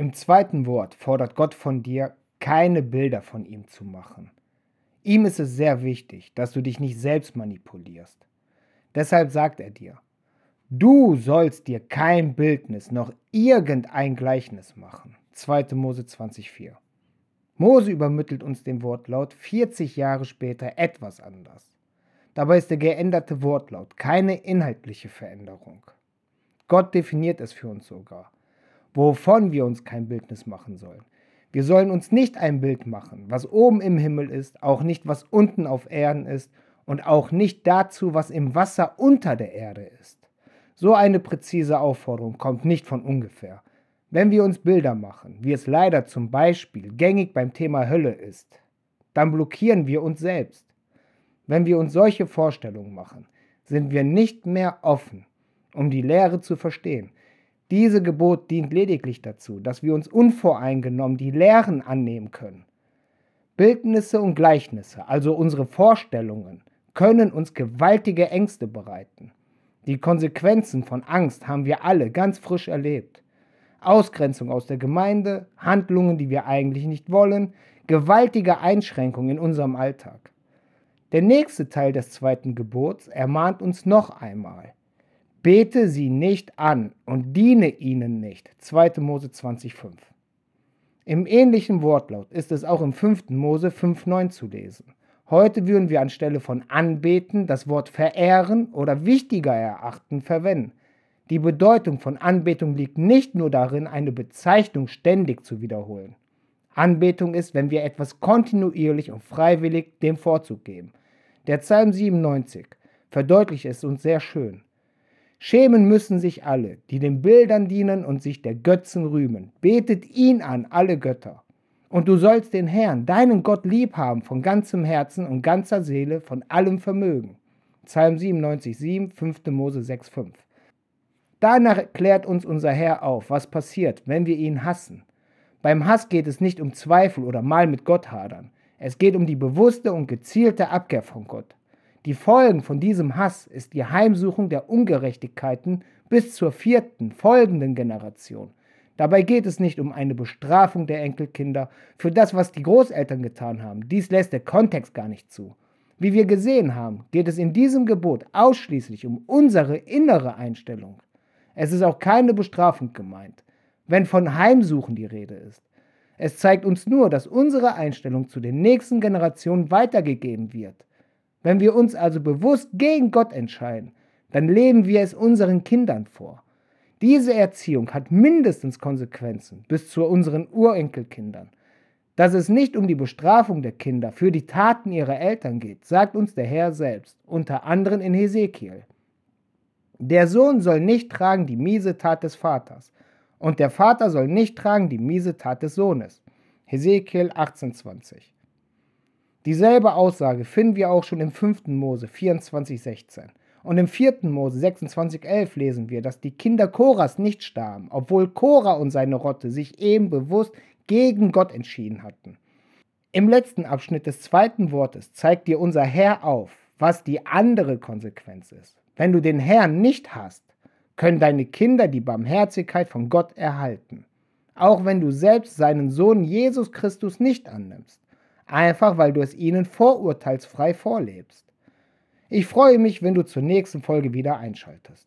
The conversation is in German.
Im zweiten Wort fordert Gott von dir, keine Bilder von ihm zu machen. Ihm ist es sehr wichtig, dass du dich nicht selbst manipulierst. Deshalb sagt er dir, du sollst dir kein Bildnis noch irgendein Gleichnis machen. 2. Mose 20,4. Mose übermittelt uns den Wortlaut 40 Jahre später etwas anders. Dabei ist der geänderte Wortlaut keine inhaltliche Veränderung. Gott definiert es für uns sogar, wovon wir uns kein Bildnis machen sollen. Wir sollen uns nicht ein Bild machen, was oben im Himmel ist, auch nicht was unten auf Erden ist und auch nicht dazu, was im Wasser unter der Erde ist. So eine präzise Aufforderung kommt nicht von ungefähr. Wenn wir uns Bilder machen, wie es leider zum Beispiel gängig beim Thema Hölle ist, dann blockieren wir uns selbst. Wenn wir uns solche Vorstellungen machen, sind wir nicht mehr offen, um die Lehre zu verstehen. Diese Gebot dient lediglich dazu, dass wir uns unvoreingenommen die Lehren annehmen können. Bildnisse und Gleichnisse, also unsere Vorstellungen, können uns gewaltige Ängste bereiten. Die Konsequenzen von Angst haben wir alle ganz frisch erlebt. Ausgrenzung aus der Gemeinde, Handlungen, die wir eigentlich nicht wollen, gewaltige Einschränkungen in unserem Alltag. Der nächste Teil des zweiten Gebots ermahnt uns noch einmal. Bete sie nicht an und diene ihnen nicht. 2. Mose 20,5. Im ähnlichen Wortlaut ist es auch im 5. Mose 5,9 zu lesen. Heute würden wir anstelle von anbeten das Wort verehren oder wichtiger erachten verwenden. Die Bedeutung von Anbetung liegt nicht nur darin, eine Bezeichnung ständig zu wiederholen. Anbetung ist, wenn wir etwas kontinuierlich und freiwillig dem Vorzug geben. Der Psalm 97 verdeutlicht es uns sehr schön. Schämen müssen sich alle, die den Bildern dienen und sich der Götzen rühmen. Betet ihn an, alle Götter. Und du sollst den Herrn, deinen Gott, lieb haben von ganzem Herzen und ganzer Seele, von allem Vermögen. Psalm 97, 7, 5. Mose 6, 5. Danach klärt uns unser Herr auf, was passiert, wenn wir ihn hassen. Beim Hass geht es nicht um Zweifel oder mal mit Gott hadern. Es geht um die bewusste und gezielte Abkehr von Gott. Die Folgen von diesem Hass ist die Heimsuchung der Ungerechtigkeiten bis zur vierten, folgenden Generation. Dabei geht es nicht um eine Bestrafung der Enkelkinder für das, was die Großeltern getan haben. Dies lässt der Kontext gar nicht zu. Wie wir gesehen haben, geht es in diesem Gebot ausschließlich um unsere innere Einstellung. Es ist auch keine Bestrafung gemeint, wenn von Heimsuchen die Rede ist. Es zeigt uns nur, dass unsere Einstellung zu den nächsten Generationen weitergegeben wird. Wenn wir uns also bewusst gegen Gott entscheiden, dann leben wir es unseren Kindern vor. Diese Erziehung hat mindestens Konsequenzen bis zu unseren Urenkelkindern. Dass es nicht um die Bestrafung der Kinder für die Taten ihrer Eltern geht, sagt uns der Herr selbst, unter anderem in Hesekiel. Der Sohn soll nicht tragen die miese Tat des Vaters, und der Vater soll nicht tragen die miese Tat des Sohnes. Hesekiel 18,20. Dieselbe Aussage finden wir auch schon im 5. Mose 24,16. Und im 4. Mose 26,11 lesen wir, dass die Kinder Koras nicht starben, obwohl Kora und seine Rotte sich eben bewusst gegen Gott entschieden hatten. Im letzten Abschnitt des zweiten Wortes zeigt dir unser Herr auf, was die andere Konsequenz ist. Wenn du den Herrn nicht hast, können deine Kinder die Barmherzigkeit von Gott erhalten. Auch wenn du selbst seinen Sohn Jesus Christus nicht annimmst. Einfach weil du es ihnen vorurteilsfrei vorlebst. Ich freue mich, wenn du zur nächsten Folge wieder einschaltest.